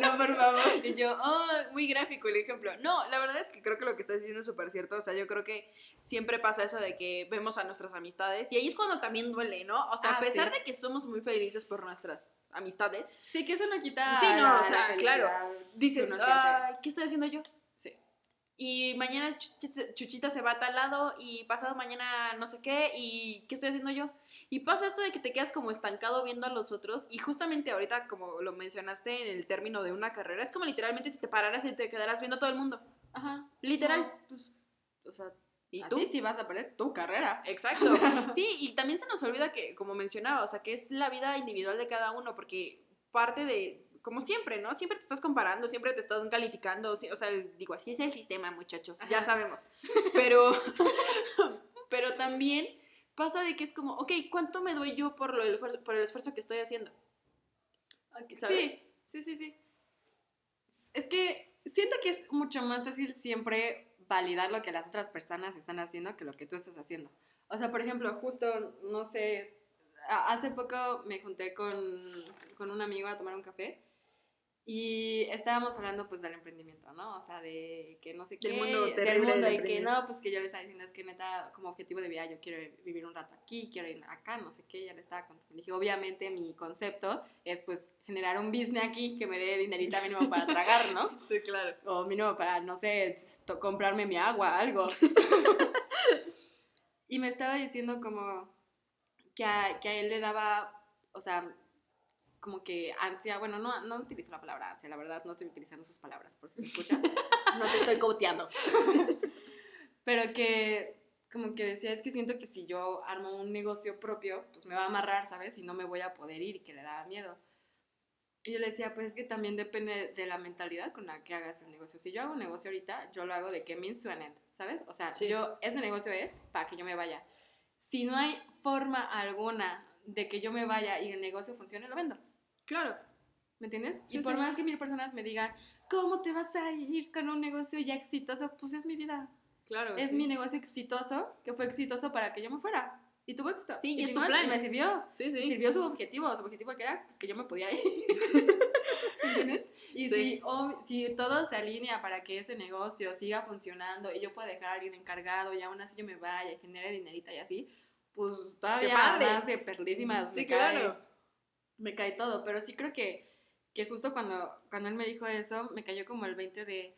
No, por favor. Y yo, oh, muy gráfico el ejemplo. No, la verdad es que creo que lo que estás diciendo es súper cierto. O sea, yo creo que siempre pasa eso de que vemos a nuestras amistades. Y ahí es cuando también duele, ¿no? O sea, Ah, a pesar sí. de que somos muy felices por nuestras amistades, Sí, que eso no quita. Sí, no, la- o sea, la claro. dices, ay, ¿qué estoy haciendo yo? Sí. Y mañana Chuchita, Chuchita se va a tal lado y pasado mañana no sé qué y ¿qué estoy haciendo yo? Y pasa esto de que te quedas como estancado viendo a los otros y justamente ahorita como lo mencionaste en el término de una carrera, es como literalmente si te pararas y te quedaras viendo a todo el mundo. Ajá. Literal. No, pues, o sea, ¿Y así tú? sí vas a perder tu carrera. Exacto. Sí, y también se nos olvida que, como mencionaba, o sea, que es la vida individual de cada uno, porque parte de, como siempre, ¿no? Siempre te estás comparando, siempre te estás calificando, o sea, digo, así es el sistema, muchachos, ya sabemos. Pero, pero también pasa de que es como, ok, ¿cuánto me doy yo por, lo, el por el esfuerzo que estoy haciendo? ¿Sabes? Sí, sí, sí, sí. Es que siento que es mucho más fácil siempre validar lo que las otras personas están haciendo que lo que tú estás haciendo. O sea, por ejemplo, justo, no sé, hace poco me junté con, con un amigo a tomar un café y estábamos hablando pues del emprendimiento, ¿no? O sea, de que no sé qué, Del mundo del mundo y que no, pues que yo le estaba diciendo es que neta como objetivo de vida yo quiero vivir un rato aquí, quiero ir acá, no sé qué, ya le estaba contando. Dije, obviamente mi concepto es pues generar un business aquí que me dé dinerita mínimo para tragar, ¿no? Sí, claro. O mínimo para, no sé, comprarme mi agua, algo. y me estaba diciendo como que a, que a él le daba, o sea, como que ansia, bueno, no, no utilizo la palabra ansia, la verdad no estoy utilizando sus palabras, por si me escuchan. no te estoy coteando. Pero que como que decía, es que siento que si yo armo un negocio propio, pues me va a amarrar, ¿sabes? Y no me voy a poder ir y que le daba miedo. Y yo le decía, pues es que también depende de la mentalidad con la que hagas el negocio. Si yo hago un negocio ahorita, yo lo hago de que means to an end, ¿sabes? O sea, Sí. yo, ese negocio es para que yo me vaya. Si no hay forma alguna de que yo me vaya y el negocio funcione, lo vendo. Claro. ¿Me entiendes? Y por sí. más que mil personas me digan, ¿cómo te vas a ir con un negocio ya exitoso? Pues es mi vida. Claro. es sí. mi negocio exitoso, que fue exitoso para que yo me fuera. Y tuvo éxito. Sí, y es tu plan. y me sirvió. Sí, sí. Sirvió su objetivo. Su objetivo que era pues, que yo me pudiera ir. ¿Entiendes? Y Sí. si, todo se alinea para que ese negocio siga funcionando y yo pueda dejar a alguien encargado y aún así yo me vaya y genere dinerita y así, pues todavía más de perlísimas Sí, cae- claro. Me cae todo. Pero sí creo que, que justo cuando, cuando él me dijo eso, me cayó como el 20 de...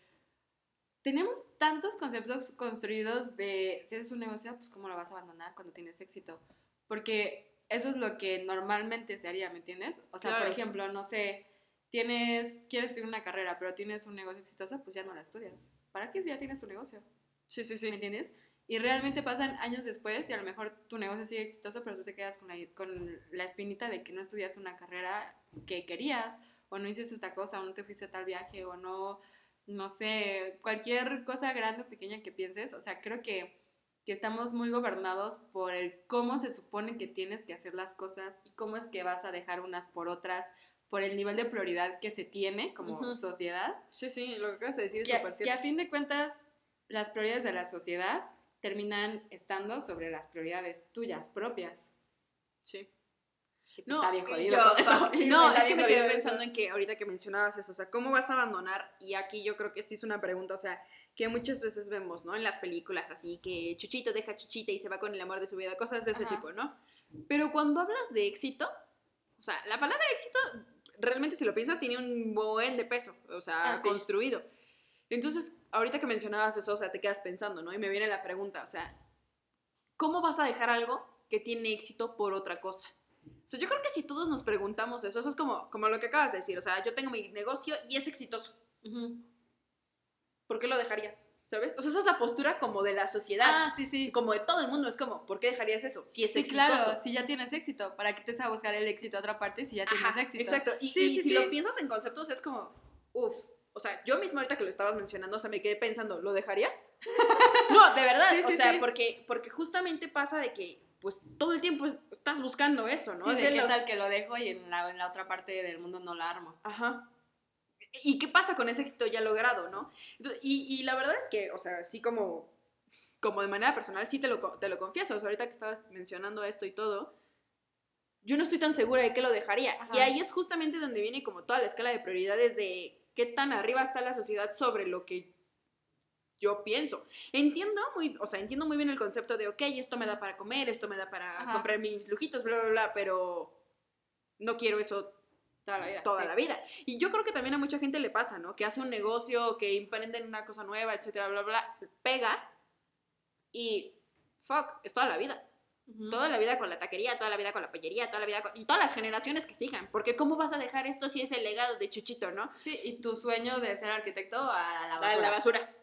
Tenemos tantos conceptos construidos de si haces un negocio, pues cómo lo vas a abandonar cuando tienes éxito. Porque eso es lo que normalmente se haría, ¿me entiendes? O sea, Claro. por ejemplo, no sé, tienes, quieres estudiar una carrera, pero tienes un negocio exitoso, pues ya no la estudias. ¿Para qué si ya tienes un negocio? Sí, sí, ¿Me sí. entiendes? Y realmente pasan años después y a lo mejor tu negocio sigue exitoso, pero tú te quedas con la, con la espinita de que no estudiaste una carrera que querías, o no hiciste esta cosa, o no te fuiste a tal viaje, o no, no sé, cualquier cosa grande o pequeña que pienses. O sea, creo que que estamos muy gobernados por el cómo se supone que tienes que hacer las cosas y cómo es que vas a dejar unas por otras por el nivel de prioridad que se tiene como Ujú. sociedad. Sí, sí, lo que acabas de decir es Que, súper que cierto. a fin de cuentas, las prioridades de la sociedad terminan estando sobre las prioridades tuyas propias. Sí. No, está bien jodido yo- todo esto. no, es que me quedé pensando en que ahorita que mencionabas eso, o sea, ¿cómo vas a abandonar? Y aquí yo creo que sí es una pregunta, o sea, que muchas veces vemos, ¿no? En las películas, así, que Chuchito deja a Chuchita y se va con el amor de su vida, cosas de ese Ajá. tipo, ¿no? Pero cuando hablas de éxito, o sea, la palabra éxito, realmente si lo piensas, tiene un buen de peso, o sea, Ah, sí. construido. Entonces, ahorita que mencionabas eso, o sea, te quedas pensando, ¿no? Y me viene la pregunta, o sea, ¿cómo vas a dejar algo que tiene éxito por otra cosa? O sea, yo creo que si todos nos preguntamos eso, eso es como, como lo que acabas de decir, o sea, yo tengo mi negocio y es exitoso, Ujú. ¿por qué lo dejarías? ¿Sabes? O sea, esa es la postura como de la sociedad, Ah, sí, sí. como de todo el mundo, es como, ¿por qué dejarías eso? Si es Sí, exitoso. claro, si ya tienes éxito, ¿para qué te vas a buscar el éxito a otra parte si ya tienes Ajá, éxito? Exacto, y, Sí, y sí, si lo piensas en conceptos es como, uff, o sea, yo misma ahorita que lo estabas mencionando, o sea, me quedé pensando, ¿lo dejaría? no, de verdad, Sí, o sí, sea, sí. porque, porque justamente pasa de que, pues, todo el tiempo es- estás buscando eso, ¿no? De qué los- tal que lo dejo y en la, en la otra parte del mundo no la armo. Ajá. ¿Y qué pasa con ese éxito ya logrado, no? Y, y la verdad es que, o sea, sí como, como de manera personal, sí te lo, te lo confieso, o sea, ahorita que estabas mencionando esto y todo, yo no estoy tan segura de que lo dejaría. Ajá. Y ahí es justamente donde viene como toda la escala de prioridades de qué tan arriba está la sociedad sobre lo que yo pienso. Entiendo muy, o sea, entiendo muy bien el concepto de, ok, esto me da para comer, esto me da para Ajá. comprar mis lujitos, bla, bla, bla, pero no quiero eso Toda la vida. toda sí. la vida. Y yo creo que también a mucha gente le pasa, ¿no? Que hace un negocio, que emprende en una cosa nueva, etcétera, bla, bla, pega y fuck, es toda la vida. Toda la vida con la taquería, toda la vida con la pollería, toda la vida con... Y todas las generaciones que sigan. Porque ¿cómo vas a dejar esto si es el legado de Chuchito, no? Sí, y tu sueño de ser arquitecto a la A basura. la basura.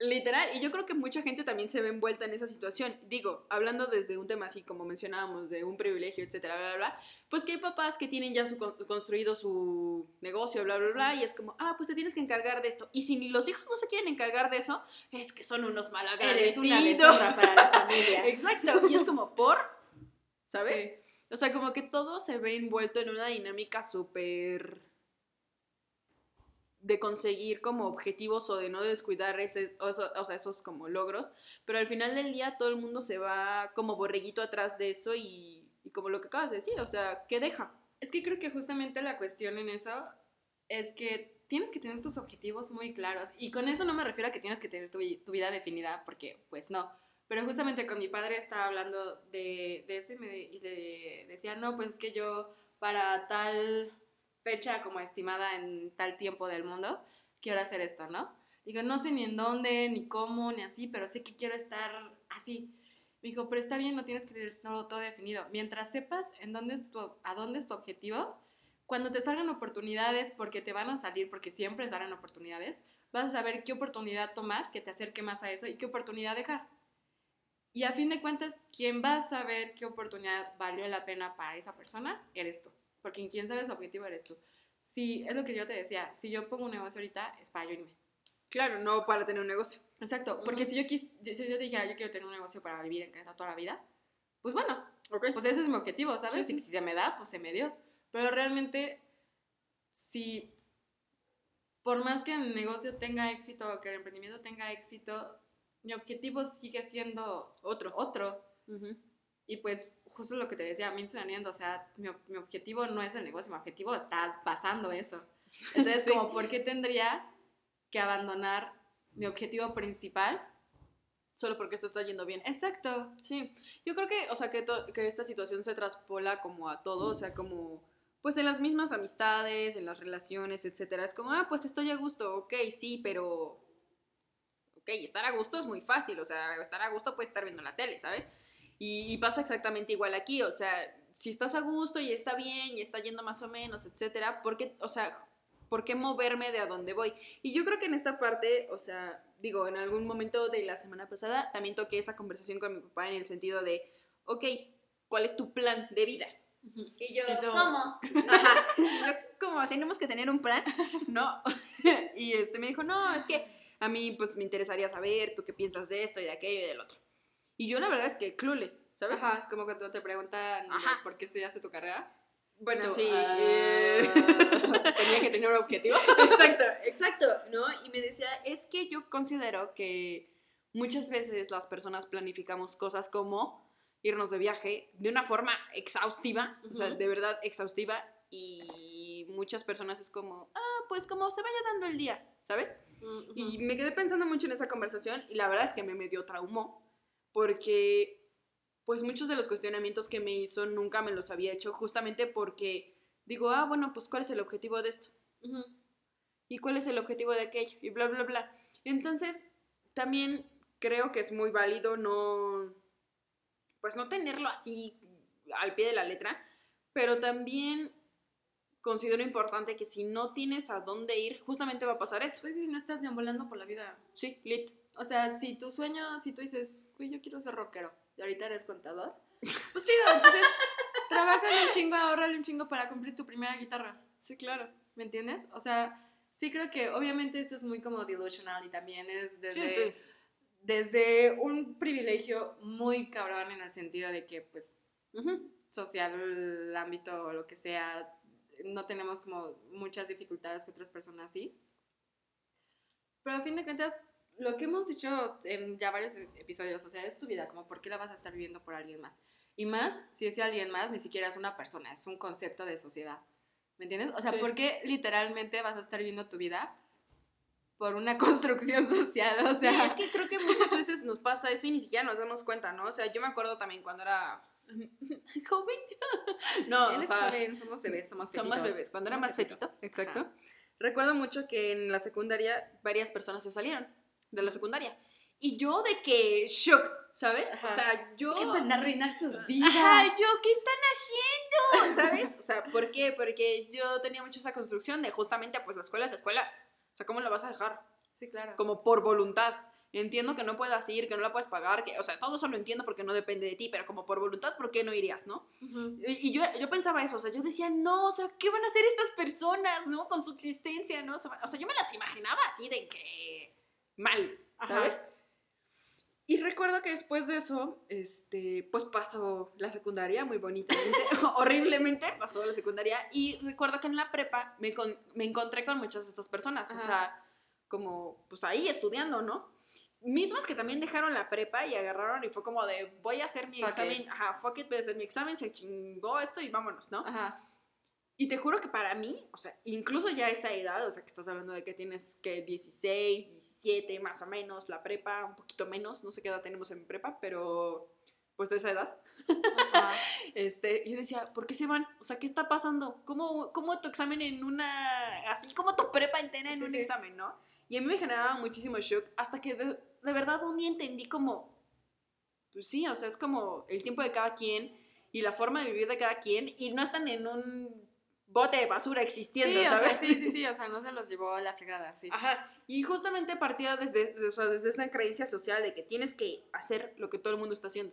Literal, y yo creo que mucha gente también se ve envuelta en esa situación. Digo, hablando desde un tema así como mencionábamos, de un privilegio, etcétera, bla, bla, bla, pues que hay papás que tienen ya su, con- construido su negocio, bla, bla, bla, y es como, ah, pues te tienes que encargar de esto. Y si los hijos no se quieren encargar de eso, es que son unos Eres malagradecidos. una para la familia. Exacto, y es como, ¿por? ¿Sabes? Sí. O sea, como que todo se ve envuelto en una dinámica súper de conseguir como objetivos o de no descuidar esos como logros, pero al final del día todo el mundo se va como borreguito atrás de eso y, como lo que acabas de decir, o sea, ¿qué deja? Es que creo que justamente la cuestión en eso es que tienes que tener tus objetivos muy claros. Y con eso no me refiero a que tienes que tener tu, vi- tu vida definida, porque pues no. Pero justamente con mi padre estaba hablando de, de eso y, me, le decía, no, pues es que yo para tal fecha como estimada en tal tiempo del mundo, quiero hacer esto, ¿no? Digo, no sé ni en dónde, ni cómo, ni así, pero sé que quiero estar así. Me dijo, pero está bien, no tienes que tener todo, todo definido. Mientras sepas en dónde es tu, a dónde es tu objetivo, cuando te salgan oportunidades, porque te van a salir, porque siempre salen oportunidades, vas a saber qué oportunidad tomar que te acerque más a eso y qué oportunidad dejar. Y a fin de cuentas, quien va a saber qué oportunidad valió la pena para esa persona, eres tú. Porque quien sabe su objetivo eres tú. Si, es lo que yo te decía, si yo pongo un negocio ahorita, es para yo irme. Claro, no para tener un negocio. Exacto, porque Ujú. si yo, quis, si yo dijera, yo quiero tener un negocio para vivir en Querétaro toda la vida, pues bueno, Ok. pues ese es mi objetivo, ¿sabes? Sí, Y sí. si se me da, pues se me dio. Pero realmente, si por más que el negocio tenga éxito o que el emprendimiento tenga éxito, mi objetivo sigue siendo Otro. otro. Ujú. Y pues, justo lo que te decía, mencionando, o sea, mi, mi objetivo no es el negocio, mi objetivo está pasando eso. Entonces, Sí. como, ¿por qué tendría que abandonar mi objetivo principal? Solo porque esto está yendo bien. Exacto. Sí, yo creo que, o sea, que, que esta situación se traspola como a todo, o sea, como, pues en las mismas amistades, en las relaciones, etcétera. Es como, ah, pues estoy a gusto, ok, sí, pero, ok, estar a gusto es muy fácil, o sea, estar a gusto puedes estar viendo la tele, ¿sabes? Y, y pasa exactamente igual aquí, o sea, si estás a gusto y está bien y está yendo más o menos, etcétera, ¿por qué, o sea, ¿por qué moverme de a dónde voy? Y yo creo que en esta parte, o sea, digo, en algún momento de la semana pasada también toqué esa conversación con mi papá en el sentido de, ok, ¿cuál es tu plan de vida? Y yo, Y tú, ¿cómo? Ajá. Y yo, ¿cómo? Tenemos que tener un plan, ¿no? y este me dijo, no, es que a mí pues me interesaría saber tú qué piensas de esto y de aquello y del otro. Y yo la verdad es que clueless, ¿sabes? Ajá, como cuando te preguntan Ajá. por qué estudiaste tu carrera. Bueno, Tú, sí. ah, eh, tenía que tener un objetivo. exacto, exacto, ¿no? Y me decía, es que yo considero que muchas veces las personas planificamos cosas como irnos de viaje de una forma exhaustiva, o sea, de verdad exhaustiva, y muchas personas es como, ah, pues como se vaya dando el día, ¿sabes? Y me quedé pensando mucho en esa conversación y la verdad es que me medio traumó porque pues muchos de los cuestionamientos que me hizo nunca me los había hecho justamente porque digo, ah, bueno, pues ¿cuál es el objetivo de esto? Ujú. ¿Y cuál es el objetivo de aquello? Y bla, bla, bla. Entonces, también creo que es muy válido no, pues no tenerlo así al pie de la letra, pero también considero importante que si no tienes a dónde ir, justamente va a pasar eso. Pues si no estás deambulando por la vida. Sí, lit. O sea, si tu sueño, si tú dices, güey, yo quiero ser rockero, y ahorita eres contador, pues chido, entonces trabaja un chingo, ahorrale un chingo para cumplir tu primera guitarra. Sí, claro. ¿Me entiendes? O sea, sí creo que obviamente esto es muy como delusional y también es desde, Sí, sí. desde un privilegio muy cabrón en el sentido de que, pues, Ujú. social, ámbito o lo que sea, no tenemos como muchas dificultades que otras personas sí. Pero a fin de cuentas, lo que hemos dicho en ya varios episodios, o sea, es tu vida, como por qué la vas a estar viviendo por alguien más. Y más, si ese alguien más ni siquiera es una persona, es un concepto de sociedad. ¿Me entiendes? O sea, Sí. ¿por qué literalmente vas a estar viviendo tu vida por una construcción social? O sea, sí, es que creo que muchas veces nos pasa eso y ni siquiera nos damos cuenta, ¿no? O sea, yo me acuerdo también cuando era joven. no, o sea, joven, somos bebés, somos fetitos. son más bebés. Cuando era somos más fetito, fetitos. exacto. Ajá. Recuerdo mucho que en la secundaria varias personas se salieron de la secundaria. Y yo de que shock, ¿sabes? Ajá. O sea, yo... Que van a arruinar sus vidas. Ajá, yo, ¿qué están haciendo? ¿Sabes? O sea, ¿por qué? Porque yo tenía mucho esa construcción de justamente, pues la escuela es la escuela. O sea, ¿cómo la vas a dejar? Sí, claro. Como por voluntad. Entiendo que no puedas ir, que no la puedes pagar, que, o sea, todo eso lo entiendo porque no depende de ti, pero como por voluntad, ¿por qué no irías, no? Ujú. Y, y yo, yo pensaba eso, o sea, yo decía, no, o sea, ¿qué van a hacer estas personas, no? Con su existencia, ¿no? O sea, yo me las imaginaba así de que mal, Ajá. ¿sabes? Y recuerdo que después de eso, este, pues pasó la secundaria muy bonitamente, horriblemente pasó la secundaria. Y recuerdo que en la prepa me, con- me encontré con muchas de estas personas, o sea, como, pues ahí estudiando, ¿no? Mismas que también dejaron la prepa y agarraron y fue como de, voy a hacer mi Fuck examen, it. ajá, fuck it, voy a hacer mi examen, se chingó esto y vámonos, ¿no? Ajá. Y te juro que para mí, o sea, incluso ya esa edad, o sea, que estás hablando de que tienes que 16, 17 más o menos, la prepa, un poquito menos, no sé qué edad tenemos en prepa, pero pues de esa edad, Ajá. este, yo decía, ¿por qué se van? O sea, ¿qué está pasando? ¿Cómo, cómo tu examen en una, así como tu prepa entera en Sí, un sí. examen, ¿no? Y a mí me generaba muchísimo shock hasta que de, de verdad un día entendí como, pues sí, o sea, es como el tiempo de cada quien y la forma de vivir de cada quien y no están en un bote de basura existiendo, Sí, o sea, ¿sabes? sí, sí, sí, o sea, no se los llevó a la fregada, sí. Ajá, y justamente partía desde, de- o sea, desde esa creencia social de que tienes que hacer lo que todo el mundo está haciendo.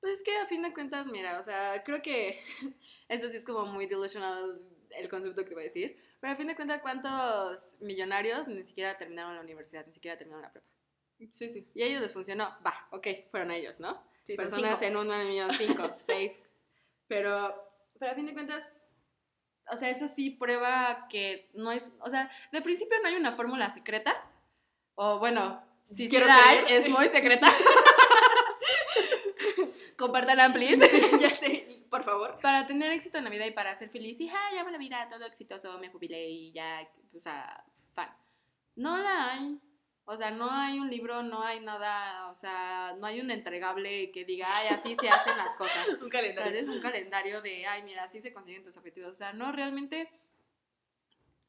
Pues es que a fin de cuentas, mira, o sea, creo que eso sí es como muy delusional el concepto que voy a decir, pero a fin de cuentas, ¿cuántos millonarios ni siquiera terminaron la universidad, ni siquiera terminaron la prepa? Sí, sí. Y a ellos les funcionó, va, ok, fueron ellos, ¿no? sí son Personas en un millón, cinco, seis, pero, pero a fin de cuentas, o sea, eso sí prueba que no es, o sea, de principio no hay una fórmula secreta, o bueno, si Quiero sí la hay, es muy secreta. Compártanla, please. ya sé, por favor. Para tener éxito en la vida y para ser feliz, y ya va la vida, todo exitoso, me jubilé y ya, o sea, fan. No la hay. O sea, no hay un libro, no hay nada, o sea, no hay un entregable que diga, ay, así se hacen las cosas. Un O sea, calendario. eres un calendario de, ay, mira, así se consiguen tus objetivos. O sea, no, realmente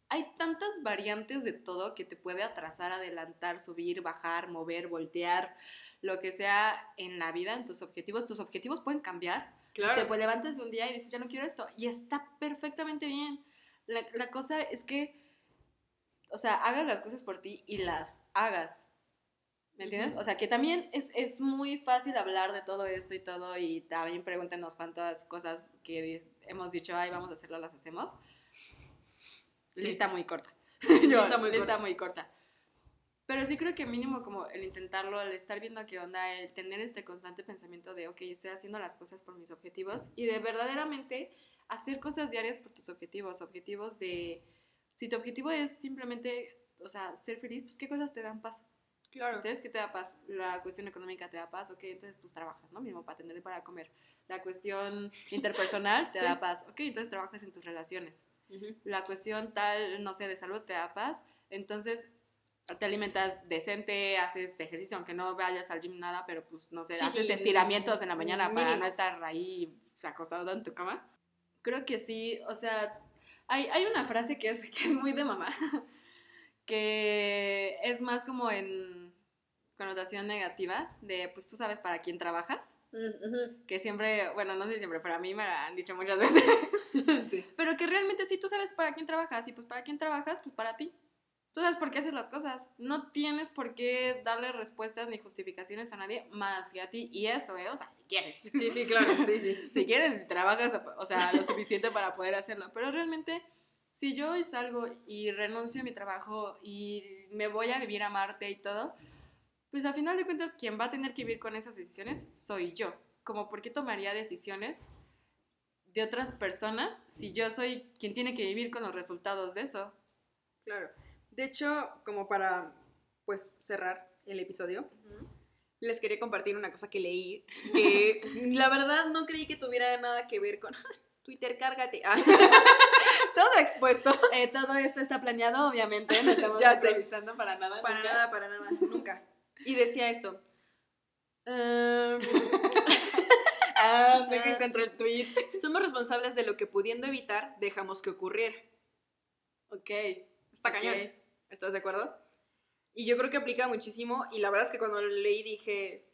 hay tantas variantes de todo que te puede atrasar, adelantar, subir, bajar, mover, voltear, lo que sea en la vida, en tus objetivos. Tus objetivos pueden cambiar. Claro. Te pues, levantas un día y dices, ya no quiero esto. Y está perfectamente bien. La, la cosa es que, o sea, hagas las cosas por ti y las hagas. ¿Me entiendes? O sea, que también es, es muy fácil hablar de todo esto y todo. Y también pregúntenos cuántas cosas que hemos dicho, ay, vamos a hacerlo, las hacemos. Sí. Lista muy corta. Lista Yo, muy lista corta. muy corta. Pero sí creo que mínimo como el intentarlo, el estar viendo qué onda, el tener este constante pensamiento de, ok, estoy haciendo las cosas por mis objetivos y de verdaderamente hacer cosas diarias por tus objetivos, objetivos de, si tu objetivo es simplemente, o sea, ser feliz, pues qué cosas te dan paz. Claro. Entonces, ¿qué te da paz? La cuestión económica te da paz, ok, entonces pues trabajas, ¿no? Mismo para tener para comer. La cuestión interpersonal te Sí. da paz, ok, entonces trabajas en tus relaciones. La cuestión tal, no sé, de salud te da paz, entonces te alimentas decente, haces ejercicio, aunque no vayas al gym nada, pero pues no sé, Sí, haces sí, estiramientos en la mañana para mínimo. no estar ahí acostado en tu cama. Creo que sí, o sea, hay, hay una frase que es, que es muy de mamá, que es más como en connotación negativa, de pues tú sabes para quién trabajas, que siempre, bueno, no sé siempre, pero a mí me la han dicho muchas veces, sí. pero que realmente sí tú sabes para quién trabajas, y pues para quién trabajas, pues para ti. Tú sabes por qué haces las cosas. No tienes por qué darle respuestas ni justificaciones a nadie más que a ti. Y eso, ¿eh? O sea, si quieres. Sí, sí, claro, sí, sí. si quieres, si trabajas, o sea, lo suficiente para poder hacerlo. Pero realmente, si yo hoy salgo y renuncio a mi trabajo y me voy a vivir a Marte y todo, pues a final de cuentas, quien va a tener que vivir con esas decisiones soy yo. Como, ¿por qué tomaría decisiones de otras personas si yo soy quien tiene que vivir con los resultados de eso? Claro. De hecho, como para pues cerrar el episodio, les quería compartir una cosa que leí que la verdad no creí que tuviera nada que ver con Twitter, cárgate. Ah. Todo expuesto. Eh, todo esto está planeado, obviamente, no estamos Ya improvisando para nada. Para nunca. nada, para nada, nunca. Y decía esto. ehm, Ah, venga, encontré el tweet. somos responsables de lo que pudiendo evitar dejamos que ocurriera. Ok. Está ok. cañón. ¿Estás de acuerdo? Y yo creo que aplica muchísimo. Y la verdad es que cuando lo leí dije,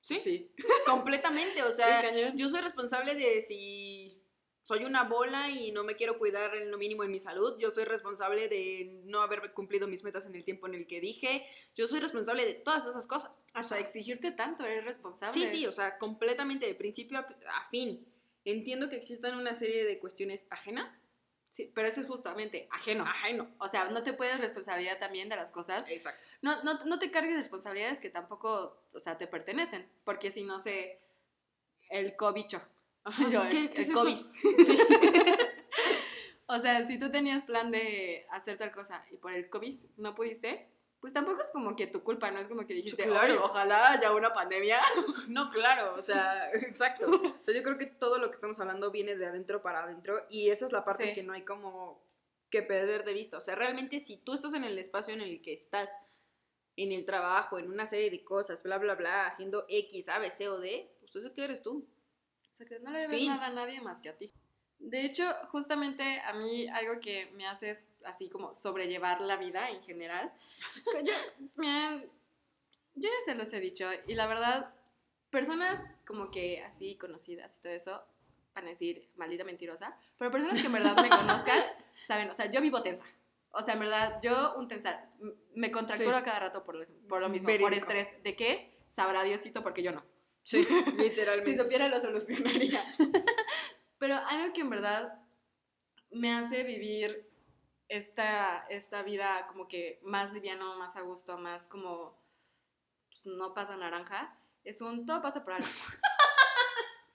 sí, Sí. completamente. O sea, Sí, yo soy responsable de si soy una bola y no me quiero cuidar en lo mínimo en mi salud. Yo soy responsable de no haber cumplido mis metas en el tiempo en el que dije. Yo soy responsable de todas esas cosas. Hasta exigirte tanto, eres responsable. Sí, sí, o sea, completamente de principio a, a fin. Entiendo que existan una serie de cuestiones ajenas. Sí, pero eso es justamente ajeno. Ajeno. O sea, no te puedes responsabilidad también de las cosas. Exacto. No, no, no te cargues responsabilidades que tampoco, o sea, te pertenecen. Porque si no sé, el cobicho. Yo, el, ¿Qué- qué el es COVID. O sea, si tú tenías plan de hacer tal cosa y por el COVID no pudiste, pues tampoco es como que tu culpa, no es como que dijiste, Claro. "Ay, ojalá haya una pandemia. No, claro, o sea, exacto. O sea, yo creo que todo lo que estamos hablando viene de adentro para adentro y esa es la parte Sí. que no hay como que perder de vista. O sea, realmente si tú estás en el espacio en el que estás, en el trabajo, en una serie de cosas, bla, bla, bla, haciendo X, A, B, C o D, pues eso que eres tú. O sea, que no le debes Fin. nada a nadie más que a ti. De hecho, justamente a mí algo que me hace es así como sobrellevar la vida en general. Yo, yo ya se los he dicho y la verdad, personas como que así conocidas y todo eso van a decir maldita mentirosa, pero personas que en verdad me conozcan saben, o sea, yo vivo tensa. O sea, en verdad, yo un tensa, me contracturo Sí. a cada rato por, lo- por lo mismo, por estrés. ¿De qué? Sabrá Diosito porque yo no. Sí, Si literalmente. supiera lo solucionaría. Pero algo que en verdad me hace vivir esta, esta vida como que más liviano, más a gusto, más como pues, no pasa naranja, es un todo pasa por algo.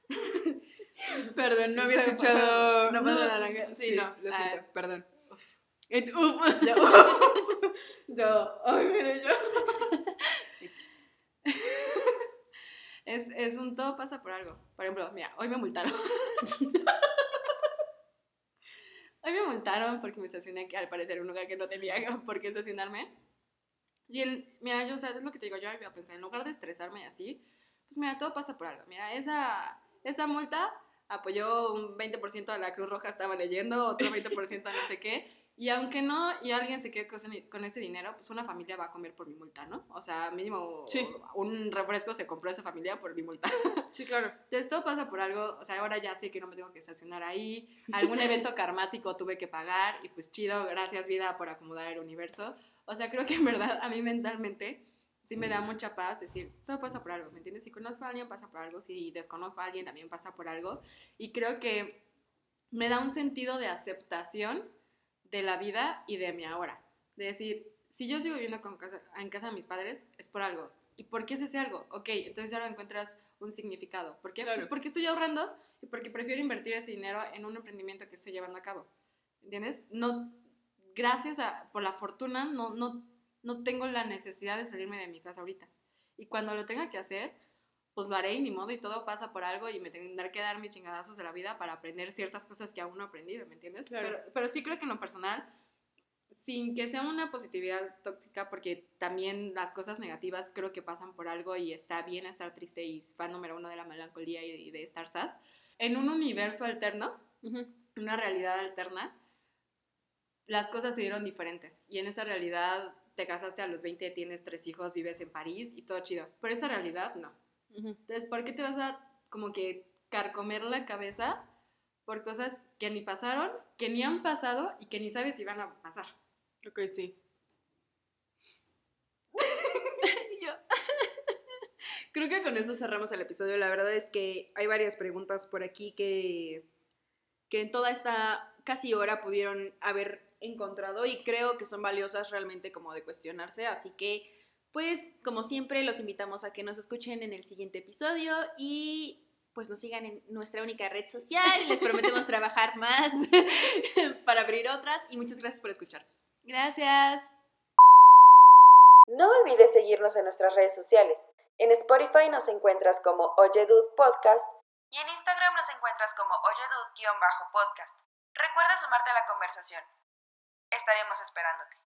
Perdón, no había escuchado. no pasa naranja. Sí, Sí. no, lo Ah. siento, perdón. Uf. Yo, yo, ay, mire yo. Es, es un todo pasa por algo. Por ejemplo, mira, hoy me multaron. hoy me multaron porque me estacioné al parecer en un lugar que no tenía por qué estacionarme. Y el, mira, yo, o sea, es lo que te digo, yo había pensado, en lugar de estresarme así, pues mira, todo pasa por algo. Mira, esa, esa multa apoyó un 20% a la Cruz Roja, estaba leyendo, otro 20% a no sé qué. Y aunque no, y alguien se quede con ese, dinero, pues una familia va a comer por mi multa, ¿no? O sea, mínimo Sí. un refresco se compró esa familia por mi multa. Sí, claro. Entonces todo pasa por algo, o sea, ahora ya sé que no me tengo que estacionar ahí, algún evento karmático tuve que pagar y pues chido, gracias vida por acomodar el universo. O sea, creo que en verdad a mí mentalmente sí me da mucha paz decir, todo pasa por algo, ¿me entiendes? Si conozco a alguien pasa por algo, si desconozco a alguien también pasa por algo y creo que me da un sentido de aceptación de la vida y de mi ahora. De decir, si yo sigo viviendo con casa, en casa de mis padres, es por algo. ¿Y por qué es ese algo? Ok, entonces ahora encuentras un significado. ¿Por qué? Claro. Pues porque estoy ahorrando y porque prefiero invertir ese dinero en un emprendimiento que estoy llevando a cabo. ¿Entiendes? No, gracias a, por la fortuna, no, no, no tengo la necesidad de salirme de mi casa ahorita. Y cuando lo tenga que hacer, pues lo haré y ni modo y todo pasa por algo y me tendré que dar mis chingadazos de la vida para aprender ciertas cosas que aún no he aprendido, ¿me entiendes? Claro. Pero, pero sí creo que en lo personal, sin que sea una positividad tóxica, porque también las cosas negativas creo que pasan por algo y está bien estar triste y fan número uno de la melancolía y de estar sad, en un universo alterno, una realidad alterna, las cosas se dieron diferentes. Y en esa realidad te casaste a los 20, tienes tres hijos, vives en París y todo chido. Pero esa realidad no. Entonces, ¿por qué te vas a como que carcomer la cabeza por cosas que ni pasaron, que ni han pasado y que ni sabes si van a pasar? Ok, sí. Yo- Creo que con eso cerramos el episodio. La verdad es que hay varias preguntas por aquí que, que en toda esta casi hora pudieron haber encontrado y creo que son valiosas realmente como de cuestionarse. Así que, pues, como siempre, los invitamos a que nos escuchen en el siguiente episodio y pues nos sigan en nuestra única red social. Les prometemos trabajar más para abrir otras y muchas gracias por escucharnos. Gracias. No olvides seguirnos en nuestras redes sociales. En Spotify nos encuentras como Oyedud Podcast y en Instagram nos encuentras como Oyedud-podcast. Recuerda sumarte a la conversación. Estaremos esperándote.